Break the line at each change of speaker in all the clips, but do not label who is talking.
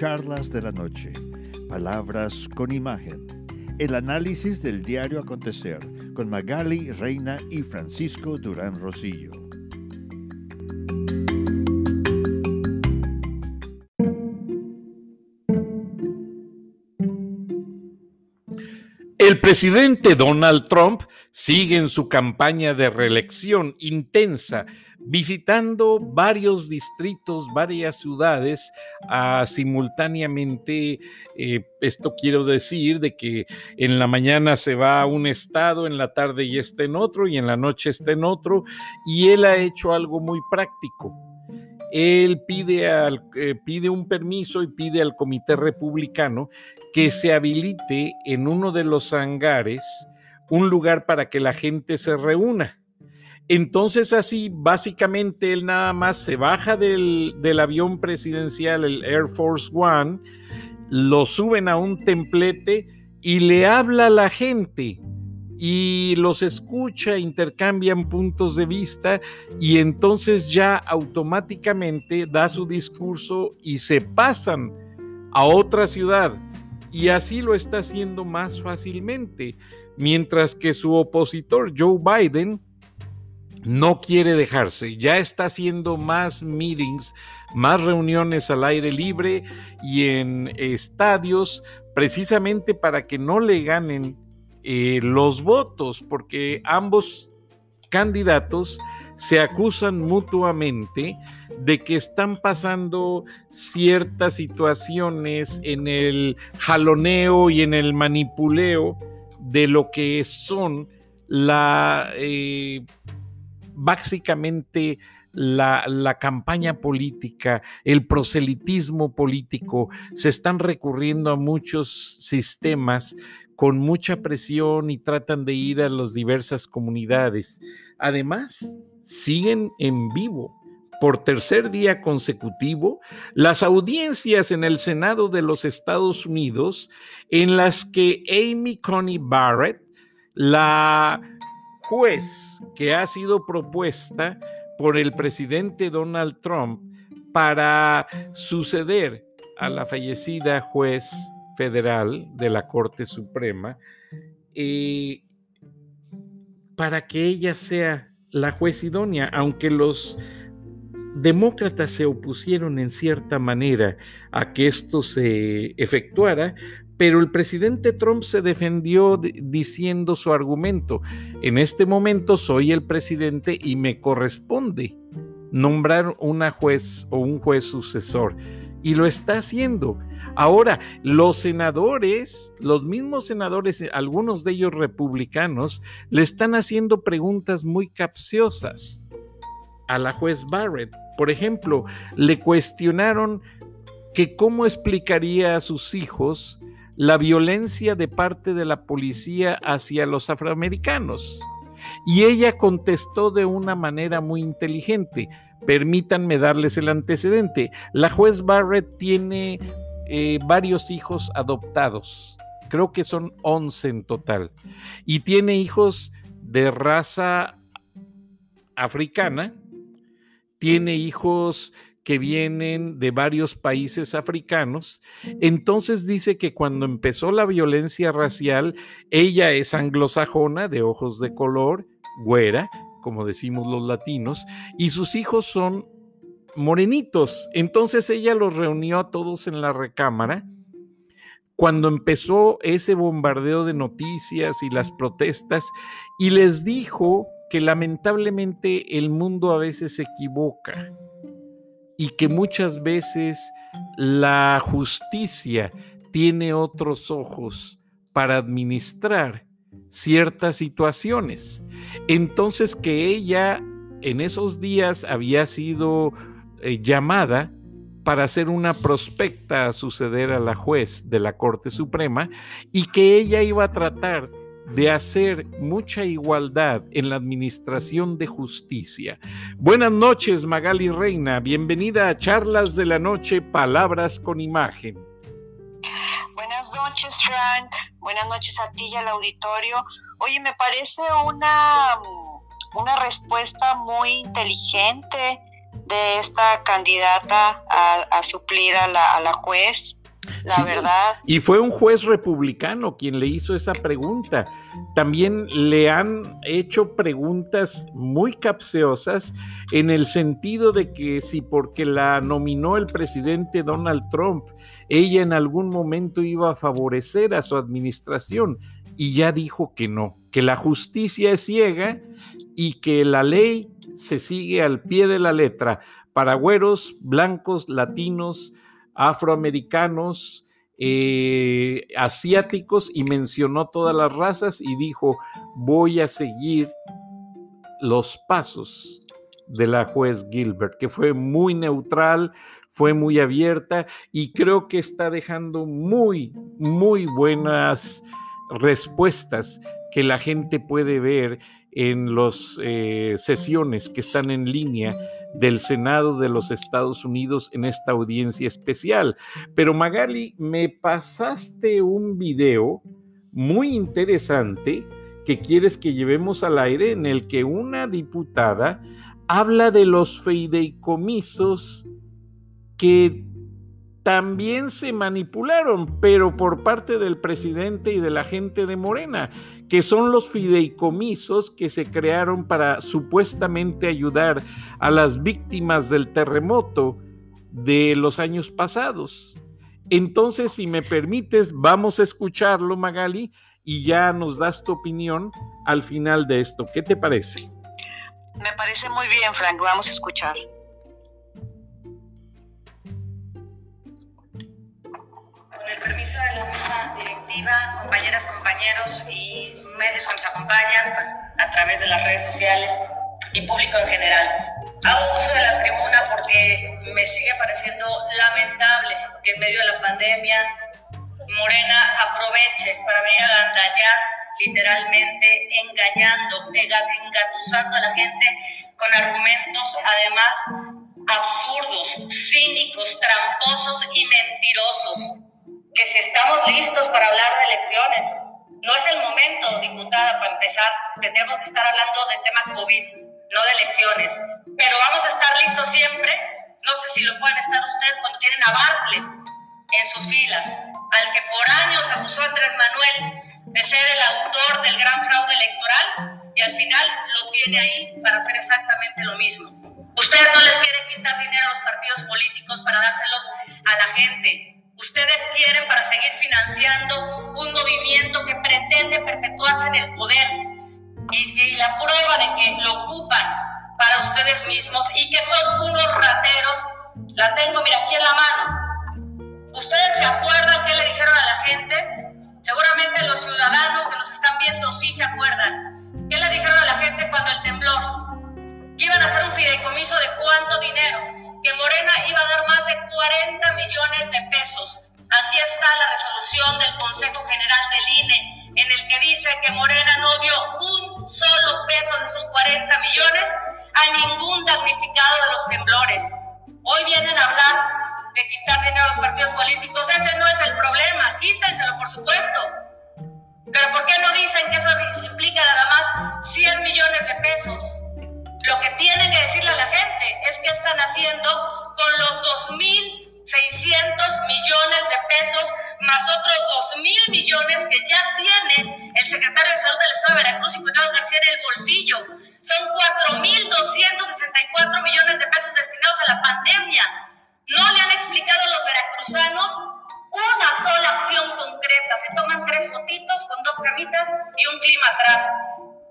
Charlas de la Noche, Palabras con Imagen, el análisis del diario acontecer con Magali Reina y Francisco Durán Rosillo.
El presidente Donald Trump sigue en su campaña de reelección intensa, visitando varios distritos, varias ciudades ah, simultáneamente. Eh, esto quiero decir de que en la mañana se va a un estado, en la tarde y está en otro, y en la noche está en otro, y él ha hecho algo muy práctico. Él pide, eh, pide un permiso y pide al comité republicano que se habilite en uno de los hangares un lugar para que la gente se reúna. Entonces así, básicamente, él nada más se baja del, avión presidencial, el Air Force One, lo suben a un templete y le habla a la gente y los escucha, intercambian puntos de vista y entonces ya automáticamente da su discurso y se pasan a otra ciudad. Y así lo está haciendo más fácilmente, mientras que su opositor Joe Biden no quiere dejarse, ya está haciendo más meetings, más reuniones al aire libre y en estadios, precisamente para que no le ganen eh, los votos, porque ambos candidatos se acusan mutuamente de que están pasando ciertas situaciones en el jaloneo y en el manipuleo de lo que son la eh, básicamente la, la, campaña política, el proselitismo político, se están recurriendo a muchos sistemas con mucha presión y tratan de ir a las diversas comunidades. Además, siguen en vivo por tercer día consecutivo las audiencias en el Senado de los Estados Unidos en las que Amy Coney Barrett, la juez que ha sido propuesta por el presidente Donald Trump para suceder a la fallecida juez federal de la Corte Suprema, eh, para que ella sea la juez idónea, aunque los demócratas se opusieron en cierta manera a que esto se efectuara, pero el presidente Trump se defendió diciendo su argumento. En este momento soy el presidente y me corresponde nombrar una juez o un juez sucesor. Y lo está haciendo. Ahora, los senadores, los mismos senadores, algunos de ellos republicanos, le están haciendo preguntas muy capciosas a la juez Barrett. Por ejemplo, le cuestionaron que cómo explicaría a sus hijos la violencia de parte de la policía hacia los afroamericanos. Y ella contestó de una manera muy inteligente. Permítanme darles el antecedente. La juez Barrett tiene eh, varios hijos adoptados. Creo que son 11 en total. Y tiene hijos de raza africana tiene hijos que vienen de varios países africanos. Entonces dice que cuando empezó la violencia racial, ella es anglosajona, de ojos de color, güera, como decimos los latinos, y sus hijos son morenitos. Entonces ella los reunió a todos en la recámara. Cuando empezó ese bombardeo de noticias y las protestas, y les dijo que lamentablemente el mundo a veces se equivoca y que muchas veces la justicia tiene otros ojos para administrar ciertas situaciones. Entonces que ella en esos días había sido eh, llamada para ser una prospecta a suceder a la juez de la Corte Suprema y que ella iba a tratar de hacer mucha igualdad en la administración de justicia. Buenas noches, Magali Reina. Bienvenida a Charlas de la Noche, Palabras con Imagen.
Buenas noches, Frank. Buenas noches a ti y al auditorio. Oye, me parece una, una respuesta muy inteligente de esta candidata a, suplir a la, a la juez la verdad.
Y fue un juez republicano quien le hizo esa pregunta. También le han hecho preguntas muy capciosas en el sentido de que si porque la nominó el presidente Donald Trump, ella en algún momento iba a favorecer a su administración y ya dijo que no, que la justicia es ciega y que la ley se sigue al pie de la letra para güeros, blancos, latinos, afroamericanos, eh, asiáticos y mencionó todas las razas y dijo, voy a seguir los pasos de la juez Gilbert, que fue muy neutral, fue muy abierta y creo que está dejando muy, muy buenas respuestas que la gente puede ver en las eh, sesiones que están en línea del Senado de los Estados Unidos en esta audiencia especial. Pero Magali, me pasaste un video muy interesante que quieres que llevemos al aire en el que una diputada habla de los fideicomisos que también se manipularon, pero por parte del presidente y de la gente de Morena, que son los fideicomisos que se crearon para supuestamente ayudar a las víctimas del terremoto de los años pasados. Entonces, si me permites, vamos a escucharlo, Magali, y ya nos das tu opinión al final de esto. ¿Qué te parece?
Me parece muy bien, Frank. Vamos a escuchar.
Permiso de la mesa directiva, compañeras, compañeros y medios que nos acompañan a través de las redes sociales y público en general. Hago uso de la tribuna porque me sigue pareciendo lamentable que en medio de la pandemia Morena aproveche para venir a gandallar, literalmente engañando, engatusando a la gente con argumentos además absurdos, cínicos, tramposos y mentirosos que si estamos listos para hablar de elecciones, no es el momento, diputada, para empezar, tendríamos que estar hablando del tema COVID, no de elecciones, pero vamos a estar listos siempre, no sé si lo pueden estar ustedes cuando tienen a Bartle en sus filas, al que por años acusó Andrés Manuel de ser el autor del gran fraude electoral y al final lo tiene ahí para hacer exactamente lo mismo. Ustedes no les quieren quitar dinero a los partidos políticos para dárselos a la gente ustedes quieren para seguir financiando un movimiento que pretende perpetuarse en el poder y, la prueba de que lo ocupan para ustedes mismos y que son unos rateros, la tengo, mira, aquí en la mano. ¿Ustedes se acuerdan qué le dijeron a la gente? Seguramente los ciudadanos que nos están viendo sí se acuerdan. ¿Qué le dijeron a la gente cuando el temblor? Que iban a hacer un fideicomiso de cuánto dinero que Morena iba a dar más de 40 millones de pesos. Aquí está la resolución del Consejo General del INE, en el que dice que Morena no dio un solo peso de esos 40 millones a ningún damnificado de los temblores. Hoy vienen a hablar de quitar dinero a los partidos políticos. Ese no es el problema. Quítenselo, por supuesto. Pero ¿por qué no dicen que eso implica nada más 100 millones de pesos? Lo que tienen que decirle a la gente es qué están haciendo con los 2.600 millones de pesos más otros 2.000 millones que ya tiene el secretario de Salud del Estado de Veracruz y Cuidado García en el bolsillo. Son 4.264 millones de pesos destinados a la pandemia. No le han explicado a los veracruzanos una sola acción concreta. Se toman tres fotitos con dos camitas y un clima atrás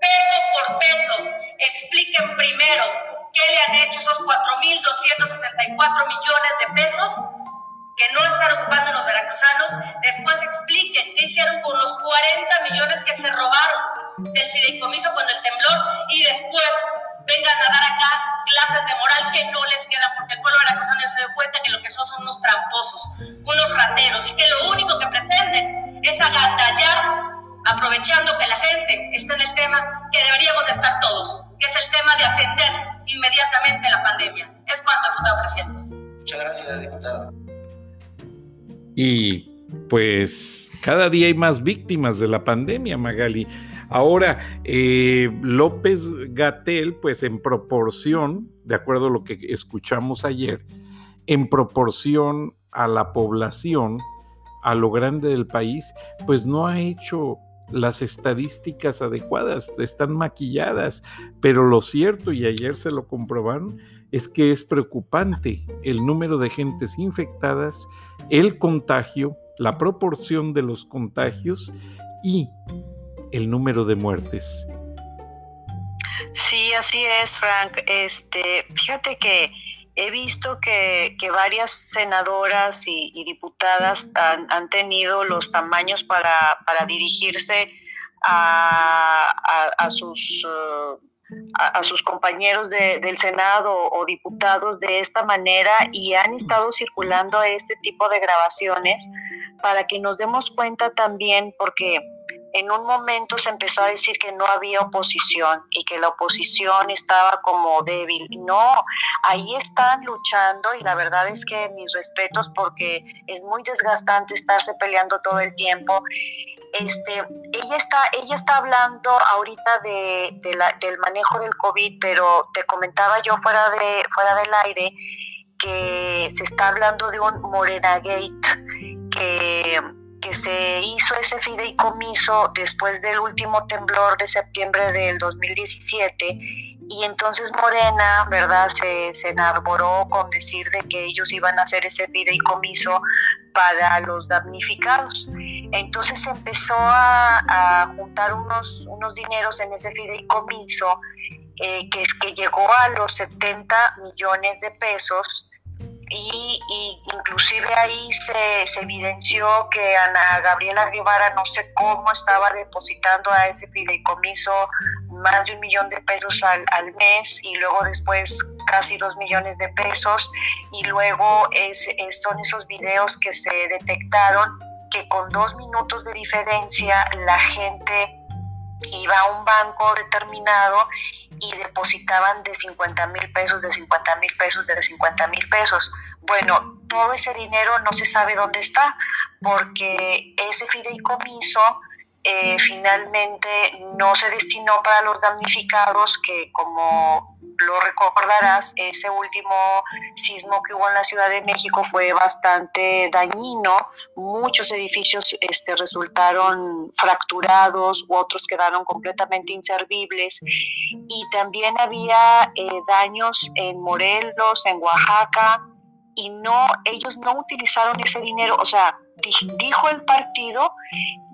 peso por peso, expliquen primero qué le han hecho esos 4.264 millones de pesos que no están ocupando los veracruzanos, después expliquen qué hicieron con los 40 millones que se robaron del fideicomiso con el temblor y después vengan a dar acá clases de moral que no les queda porque el pueblo veracruzano se dio cuenta que lo que son son unos tramposos, unos rateros y que lo único que pretenden es agandallar aprovechando que la gente está en el tema que deberíamos de estar todos, que es el tema de atender inmediatamente la pandemia. Es cuanto, diputado presidente.
Muchas gracias, diputado.
Y pues cada día hay más víctimas de la pandemia, Magali. Ahora, eh, López Gatel, pues en proporción, de acuerdo a lo que escuchamos ayer, en proporción a la población, a lo grande del país, pues no ha hecho las estadísticas adecuadas, están maquilladas, pero lo cierto, y ayer se lo comprobaron, es que es preocupante el número de gentes infectadas, el contagio, la proporción de los contagios y el número de muertes.
Sí, así es, Frank. Este, fíjate que he visto que, varias senadoras y, diputadas han, tenido los tamaños para, dirigirse a, sus... a, sus compañeros del Senado o diputados de esta manera y han estado circulando este tipo de grabaciones para que nos demos cuenta también, porque en un momento se empezó a decir que no había oposición y que la oposición estaba como débil. No, ahí están luchando y la verdad es que mis respetos porque es muy desgastante estarse peleando todo el tiempo. Este, ella está, ella está hablando ahorita de, del manejo del COVID, pero te comentaba yo fuera de, fuera del aire que se está hablando de un Morena Gate que que se hizo ese fideicomiso después del último temblor de septiembre del 2017 y entonces Morena, ¿verdad? Se, se enarboró con decir de que ellos iban a hacer ese fideicomiso para los damnificados. Entonces se empezó a, juntar unos, unos dineros en ese fideicomiso eh, que, que llegó a los 70 millones de pesos y, inclusive ahí se, se, evidenció que Ana Gabriela Guevara no sé cómo estaba depositando a ese fideicomiso más de un millón de pesos al, al mes y luego después casi dos millones de pesos. Y luego es, son esos videos que se detectaron que con dos minutos de diferencia la gente iba a un banco determinado y depositaban de 50 mil pesos, de 50 mil pesos, de 50 mil pesos. Bueno, todo ese dinero no se sabe dónde está porque ese fideicomiso eh, finalmente no se destinó para los damnificados que como lo recordarás, ese último sismo que hubo en la Ciudad de México fue bastante dañino. Muchos edificios este, resultaron fracturados, otros quedaron completamente inservibles. Y también había eh, daños en Morelos, en Oaxaca, y no, ellos no utilizaron ese dinero. O sea, dijo el partido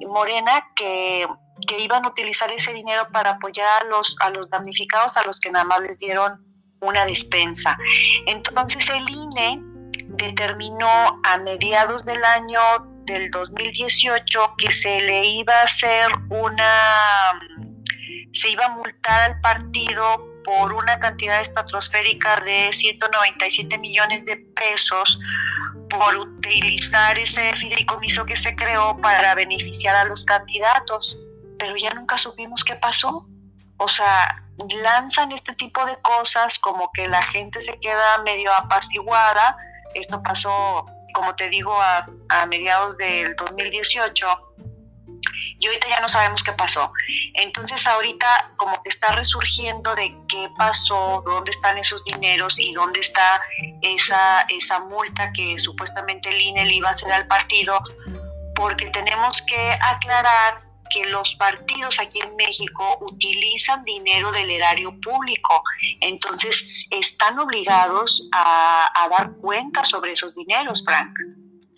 Morena que que iban a utilizar ese dinero para apoyar a los, a los damnificados, a los que nada más les dieron una despensa. Entonces el INE determinó a mediados del año del 2018 que se le iba a hacer una, se iba a multar al partido por una cantidad estratosférica de 197 millones de pesos por utilizar ese fideicomiso que se creó para beneficiar a los candidatos pero ya nunca supimos qué pasó. O sea, lanzan este tipo de cosas como que la gente se queda medio apaciguada. Esto pasó, como te digo, a, mediados del 2018 y ahorita ya no sabemos qué pasó. Entonces ahorita como que está resurgiendo de qué pasó, dónde están esos dineros y dónde está esa, esa multa que supuestamente el INE le iba a hacer al partido, porque tenemos que aclarar que los partidos aquí en México utilizan dinero del erario público, entonces están obligados a, dar cuenta sobre esos dineros, Frank.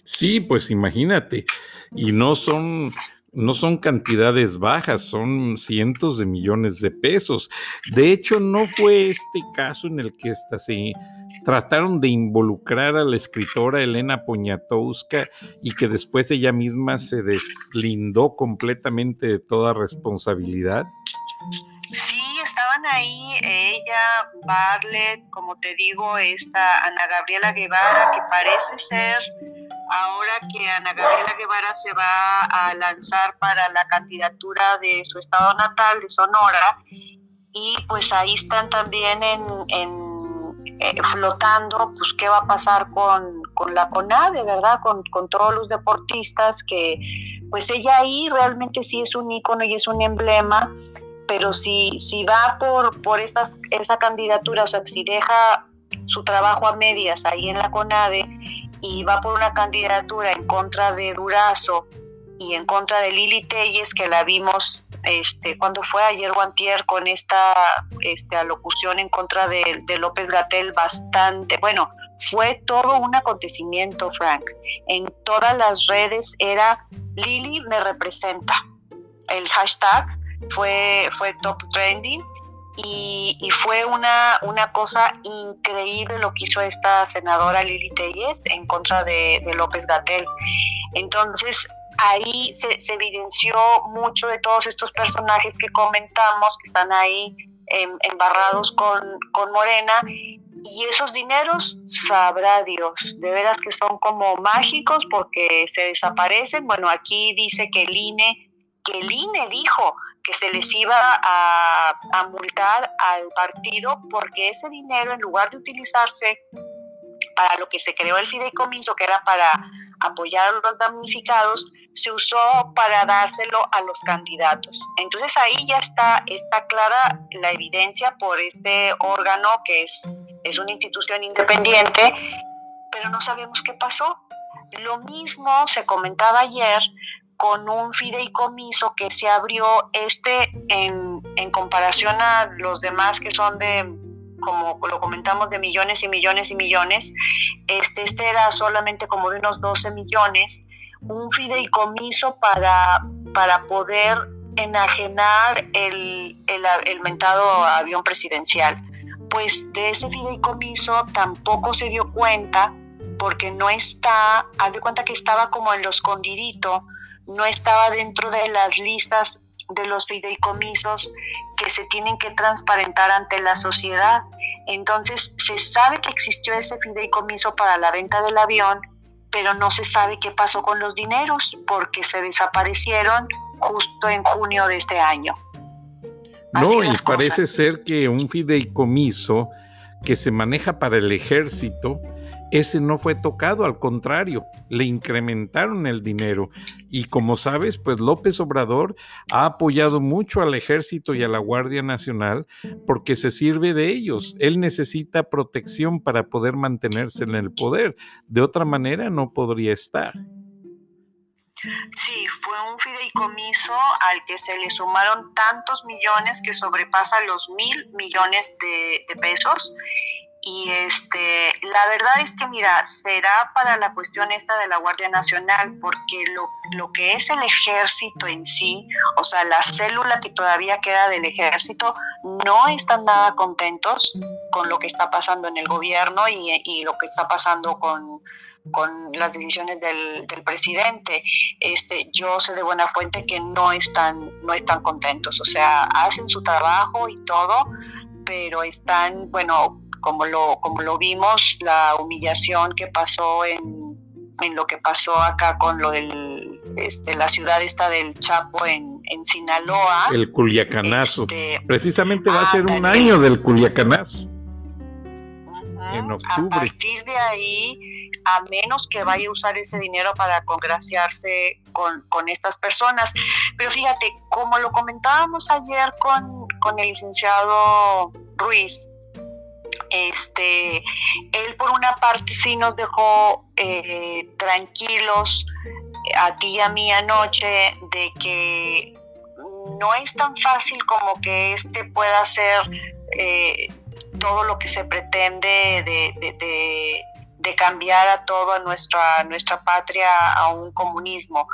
Sí, pues imagínate, y no son no son cantidades bajas, son cientos de millones de pesos. De hecho, no fue este caso en el que esta se trataron de involucrar a la escritora Elena Poniatowska y que después ella misma se deslindó completamente de toda responsabilidad?
Sí, estaban ahí ella, Barlet, como te digo, esta Ana Gabriela Guevara, que parece ser ahora que Ana Gabriela Guevara se va a lanzar para la candidatura de su estado natal, de Sonora, y pues ahí están también en eh, flotando, pues qué va a pasar con, con la CONADE, ¿verdad? Con, con, todos los deportistas que pues ella ahí realmente sí es un ícono y es un emblema, pero si, si va por, por esas, esa candidatura, o sea, si deja su trabajo a medias ahí en la CONADE y va por una candidatura en contra de Durazo y en contra de Lili Telles, que la vimos este, cuando fue ayer Guantier con esta este, alocución en contra de, de López Gatel bastante, bueno, fue todo un acontecimiento, Frank. En todas las redes era Lili me representa. El hashtag fue, fue top trending y, fue una, una cosa increíble lo que hizo esta senadora Lili Telles en contra de, López Gatel. Entonces, ahí se, evidenció mucho de todos estos personajes que comentamos, que están ahí embarrados con, con Morena, y esos dineros, sabrá Dios, de veras que son como mágicos porque se desaparecen. Bueno, aquí dice que el INE, que el INE dijo que se les iba a, a multar al partido porque ese dinero, en lugar de utilizarse para lo que se creó el fideicomiso, que era para apoyar a los damnificados, se usó para dárselo a los candidatos. Entonces ahí ya está, está clara la evidencia por este órgano que es, es una institución independiente, pero no sabemos qué pasó. Lo mismo se comentaba ayer con un fideicomiso que se abrió este en, en comparación a los demás que son de como lo comentamos, de millones y millones y millones. Este, este era solamente como de unos 12 millones, un fideicomiso para, para poder enajenar el, el, el mentado avión presidencial. Pues de ese fideicomiso tampoco se dio cuenta porque no está, haz de cuenta que estaba como en lo escondidito, no estaba dentro de las listas de los fideicomisos que se tienen que transparentar ante la sociedad. Entonces, se sabe que existió ese fideicomiso para la venta del avión, pero no se sabe qué pasó con los dineros porque se desaparecieron justo en junio de este año.
no, y parece ser que un fideicomiso que se maneja para el ejército, ese no fue tocado, al contrario, le incrementaron el dinero. Y como sabes, pues López Obrador ha apoyado mucho al ejército y a la Guardia Nacional porque se sirve de ellos. Él necesita protección para poder mantenerse en el poder. De otra manera, no podría estar.
Sí, fue un fideicomiso al que se le sumaron tantos millones que sobrepasan los mil millones de, de pesos y este, la verdad es que, mira, será para la cuestión esta de la Guardia Nacional, porque lo, lo que es el ejército en sí, o sea, la célula que todavía queda del ejército, no están nada contentos con lo que está pasando en el gobierno y, y lo que está pasando con, con las decisiones del, del, presidente. Este, yo sé de buena fuente que no están, no están contentos, o sea, hacen su trabajo y todo, pero están, bueno, como lo, como lo vimos, la humillación que pasó en, en lo que pasó acá con lo del, este, la ciudad esta del Chapo en, en Sinaloa.
El Culiacanazo. Este, Precisamente va a ser un año del Culiacanazo. en octubre.
A partir de ahí, a menos que vaya a usar ese dinero para congraciarse con, con estas personas. Pero fíjate, como lo comentábamos ayer con, con el licenciado Ruiz, este, él por una parte sí nos dejó eh, tranquilos a ti y a mí anoche de que no es tan fácil como que este pueda hacer eh, todo lo que se pretende de, cambiar a toda nuestra, nuestra patria a un comunismo,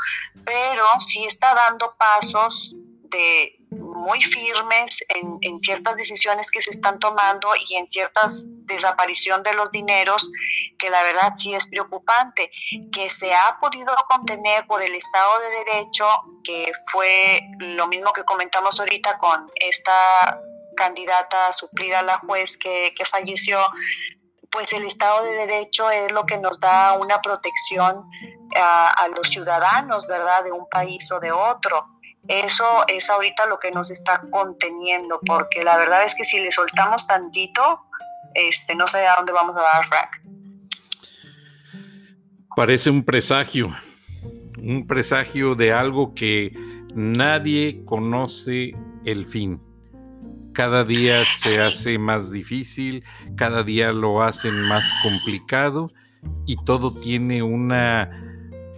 pero sí está dando pasos de, muy firmes en, ciertas decisiones que se están tomando y en ciertas desaparición de los dineros, que la verdad sí es preocupante, que se ha podido contener por el Estado de Derecho, que fue lo mismo que comentamos ahorita con esta candidata suplida a la juez que, que falleció, pues el Estado de Derecho es lo que nos da una protección a, a los ciudadanos, ¿verdad?, de un país o de otro eso es ahorita lo que nos está conteniendo, porque la verdad es que si le soltamos tantito, este, no sé a dónde vamos a dar, Frank.
Parece un presagio. Un presagio de algo que nadie conoce el fin. Cada día se hace más difícil, cada día lo hacen más complicado y todo tiene una,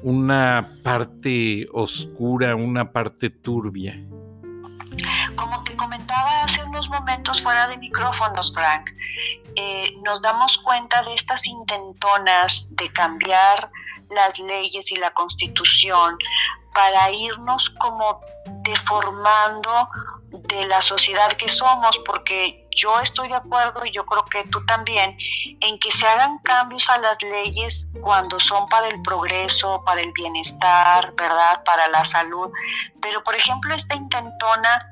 una parte oscura, una parte turbia.
Como te comentaba hace unos momentos fuera de micrófonos, Frank, eh, nos damos cuenta de estas intentonas de cambiar las leyes y la constitución para irnos como deformando de la sociedad que somos, porque yo estoy de acuerdo y yo creo que tú también, en que se hagan cambios a las leyes cuando son para el progreso, para el bienestar, ¿verdad? Para la salud. Pero, por ejemplo, esta intentona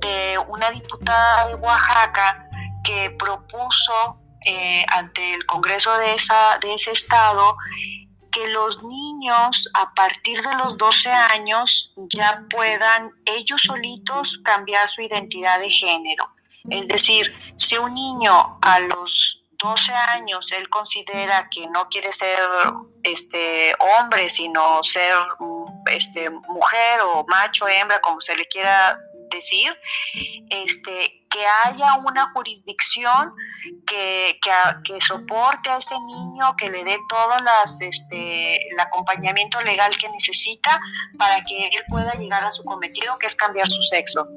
de una diputada de Oaxaca que propuso eh, ante el Congreso de, esa, de ese estado que los niños a partir de los 12 años ya puedan ellos solitos cambiar su identidad de género. Es decir, si un niño a los 12 años él considera que no quiere ser este hombre, sino ser este mujer o macho, hembra, como se le quiera decir, este, que haya una jurisdicción que, que, soporte a ese niño, que le dé todo las, este, el acompañamiento legal que necesita para que él pueda llegar a su cometido, que es cambiar su sexo.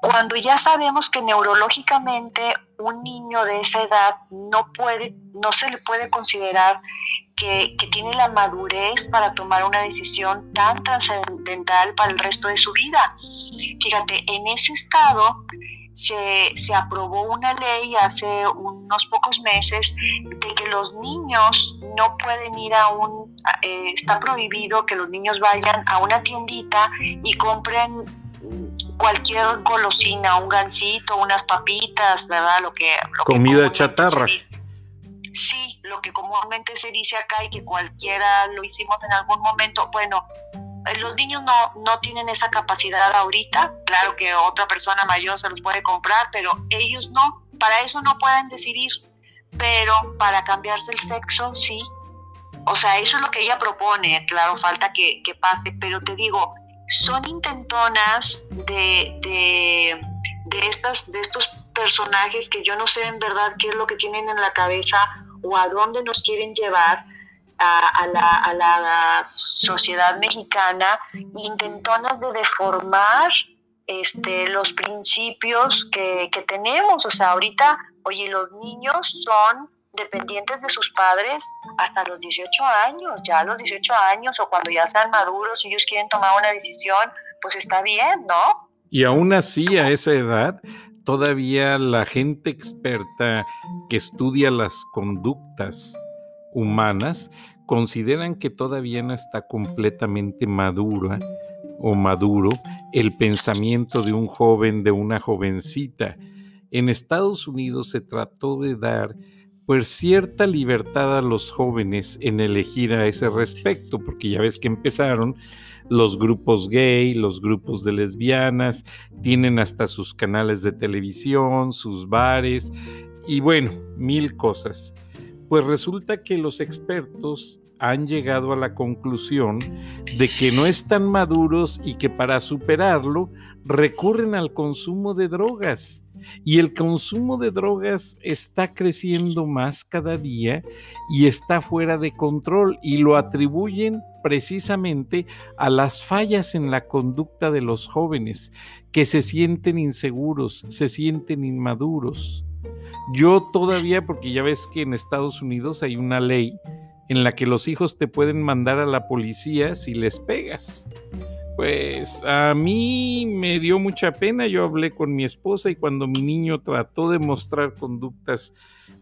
Cuando ya sabemos que neurológicamente un niño de esa edad no puede, no se le puede considerar que, que, tiene la madurez para tomar una decisión tan trascendental para el resto de su vida. Fíjate, en ese estado se, se, aprobó una ley hace unos pocos meses de que los niños no pueden ir a un, eh, está prohibido que los niños vayan a una tiendita y compren cualquier golosina, un gansito, unas papitas, ¿verdad? Lo que...
Comida chatarra.
Lo que comúnmente se dice acá y que cualquiera lo hicimos en algún momento. Bueno, eh, los niños no, no tienen esa capacidad ahorita. Claro que otra persona mayor se los puede comprar, pero ellos no. Para eso no pueden decidir. Pero para cambiarse el sexo, sí. O sea, eso es lo que ella propone. Claro, falta que, que pase. Pero te digo, son intentonas de, de, de, estas, de estos personajes que yo no sé en verdad qué es lo que tienen en la cabeza o a dónde nos quieren llevar a, la, sociedad mexicana, intentonas de deformar este, los principios que, tenemos. O sea, ahorita, oye, los niños son dependientes de sus padres hasta los 18 años, ya a los 18 años o cuando ya sean maduros y ellos quieren tomar una decisión, pues está bien, ¿no?
Y aún así, a esa edad, todavía la gente experta que estudia las conductas humanas consideran que todavía no está completamente madura o maduro el pensamiento de un joven, de una jovencita. En Estados Unidos se trató de dar pues cierta libertad a los jóvenes en elegir a ese respecto, porque ya ves que empezaron los grupos gay, los grupos de lesbianas, tienen hasta sus canales de televisión, sus bares y bueno, mil cosas. Pues resulta que los expertos han llegado a la conclusión de que no están maduros y que para superarlo recurren al consumo de drogas y el consumo de drogas está creciendo más cada día y está fuera de control y lo atribuyen precisamente a las fallas en la conducta de los jóvenes que se sienten inseguros, se sienten inmaduros. Yo todavía, porque ya ves que en Estados Unidos hay una ley en la que los hijos te pueden mandar a la policía si les pegas. Pues a mí me dio mucha pena, yo hablé con mi esposa y cuando mi niño trató de mostrar conductas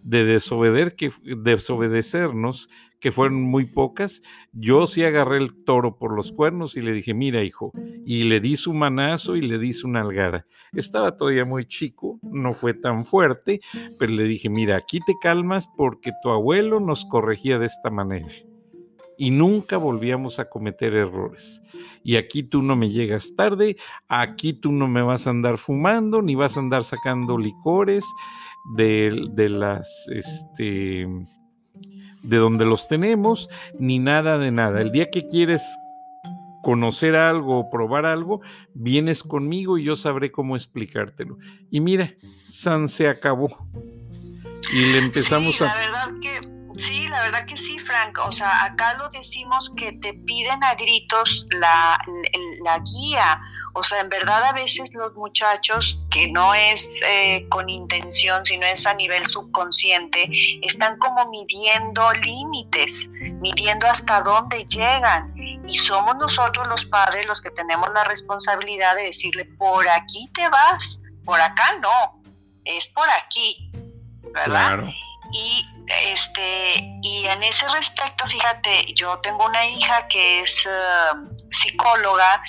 de desobedecer, que, desobedecernos, que fueron muy pocas, yo sí agarré el toro por los cuernos y le dije, mira hijo, y le di su manazo y le di su nalgada. Estaba todavía muy chico, no fue tan fuerte, pero le dije, mira, aquí te calmas porque tu abuelo nos corregía de esta manera y nunca volvíamos a cometer errores. Y aquí tú no me llegas tarde, aquí tú no me vas a andar fumando, ni vas a andar sacando licores de, de las, este, de donde los tenemos, ni nada de nada. El día que quieres conocer algo o probar algo, vienes conmigo y yo sabré cómo explicártelo. Y mira, San se acabó. Y le empezamos
sí, a... La verdad que, sí, la verdad que sí, Frank. O sea, acá lo decimos que te piden a gritos la, la guía o sea, en verdad a veces los muchachos, que no es eh, con intención, sino es a nivel subconsciente, están como midiendo límites, midiendo hasta dónde llegan. Y somos nosotros los padres los que tenemos la responsabilidad de decirle, por aquí te vas, por acá no, es por aquí, ¿verdad? Claro. Y este y en ese respecto, fíjate, yo tengo una hija que es eh, psicóloga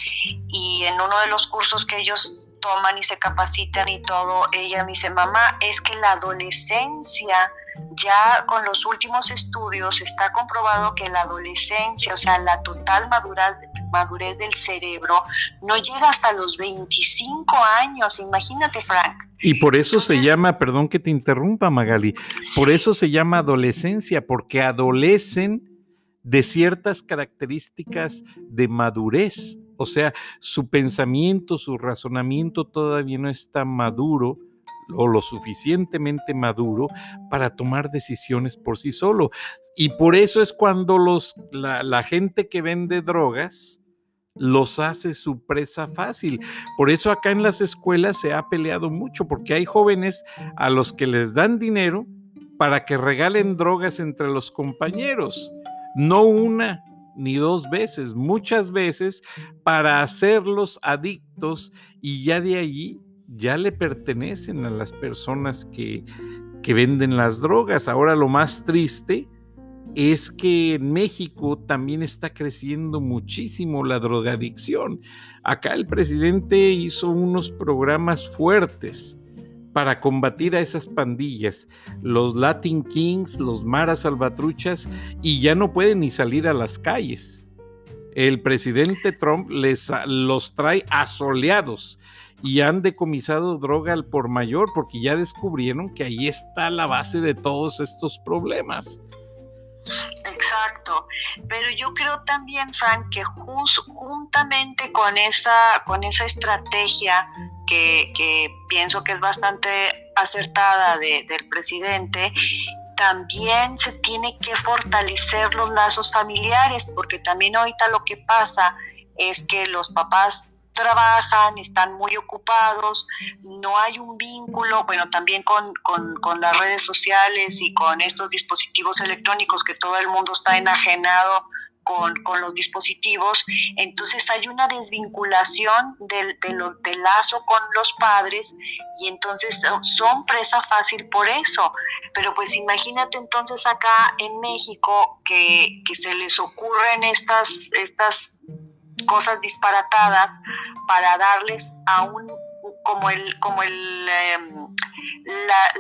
y en uno de los cursos que ellos toman y se capacitan y todo, ella me dice, mamá, es que la adolescencia, ya con los últimos estudios está comprobado que la adolescencia, o sea, la total madurez, madurez del cerebro, no llega hasta los 25 años, imagínate, Frank.
Y por eso se llama, perdón que te interrumpa, Magali, por eso se llama adolescencia, porque adolecen de ciertas características de madurez. O sea, su pensamiento, su razonamiento todavía no está maduro o lo suficientemente maduro para tomar decisiones por sí solo. Y por eso es cuando los, la, la gente que vende drogas, los hace su presa fácil. Por eso acá en las escuelas se ha peleado mucho, porque hay jóvenes a los que les dan dinero para que regalen drogas entre los compañeros, no una ni dos veces, muchas veces para hacerlos adictos y ya de allí ya le pertenecen a las personas que, que venden las drogas. Ahora lo más triste es que en México también está creciendo muchísimo la drogadicción. Acá el presidente hizo unos programas fuertes para combatir a esas pandillas, los Latin Kings, los Maras Salvatruchas, y ya no pueden ni salir a las calles. El presidente Trump les los trae asoleados y han decomisado droga al por mayor porque ya descubrieron que ahí está la base de todos estos problemas.
Exacto, pero yo creo también, Frank, que juntamente con esa, con esa estrategia que, pienso que es bastante acertada del presidente, también se tiene que fortalecer los lazos familiares, porque también ahorita lo que pasa es que los papás trabajan, están muy ocupados, no hay un vínculo, bueno, también con, las redes sociales y con estos dispositivos electrónicos que todo el mundo está enajenado con, los dispositivos, entonces hay una desvinculación del, del, lazo con los padres y entonces son presa fácil por eso. Pero pues imagínate entonces acá en México que, que se les ocurren estas, estas cosas disparatadas para darles a un como el como el em,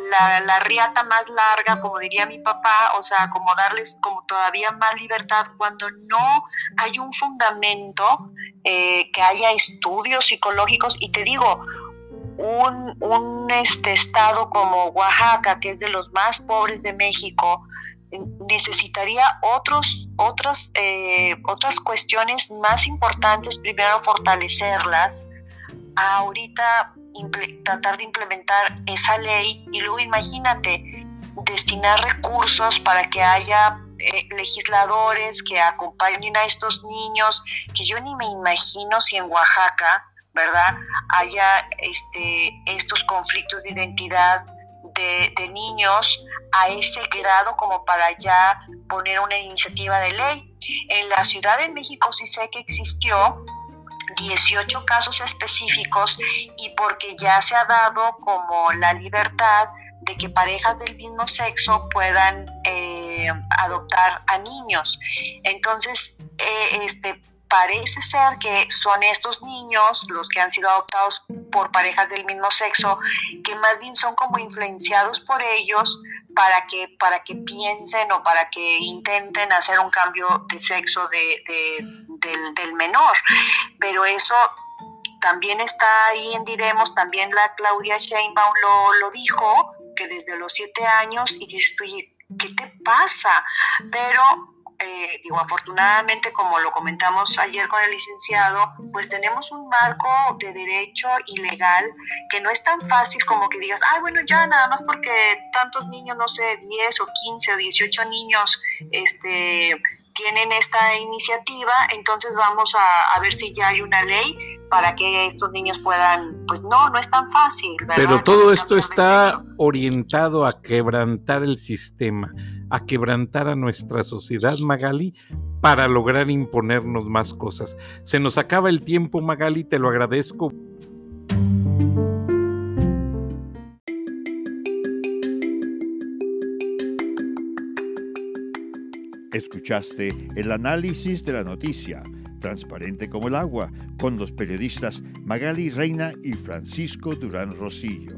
la, la, riata más larga, como diría mi papá, o sea, como darles como todavía más libertad cuando no hay un fundamento, eh, que haya estudios psicológicos. Y te digo, un, un este estado como Oaxaca, que es de los más pobres de México, necesitaría otros, otros, eh, otras cuestiones más importantes, primero fortalecerlas, ahorita tratar de implementar esa ley. Y luego imagínate destinar recursos para que haya eh, legisladores que acompañen a estos niños, que yo ni me imagino si en Oaxaca, ¿verdad? Haya este, estos conflictos de identidad de, niños a ese grado como para ya poner una iniciativa de ley. En la Ciudad de México sí sé que existió 18 casos específicos y porque ya se ha dado como la libertad de que parejas del mismo sexo puedan eh, adoptar a niños. Entonces, eh, este, parece ser que son estos niños, los que han sido adoptados por parejas del mismo sexo, que más bien son como influenciados por ellos para que, para que piensen o para que intenten hacer un cambio de sexo de, del, menor. Pero eso también está ahí en Diremos, también la Claudia Sheinbaum lo, lo dijo, que desde los siete años, y dices tú, ¿qué te pasa? Pero eh, digo, afortunadamente, como lo comentamos ayer con el licenciado, pues tenemos un marco de derecho y legal que no es tan fácil como que digas, ay, bueno, ya nada más porque tantos niños, no sé, 10 o 15 o 18 niños, este tienen esta iniciativa, entonces vamos a, a ver si ya hay una ley para que estos niños puedan, pues no, no es tan fácil.
Pero todo esto está orientado a quebrantar el sistema, a quebrantar a nuestra sociedad, Magali, para lograr imponernos más cosas. Se nos acaba el tiempo, Magali, te lo agradezco.
Escuchaste el análisis de la noticia transparente como el agua, con los periodistas Magali Reina y Francisco Durán Rosillo.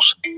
Campos.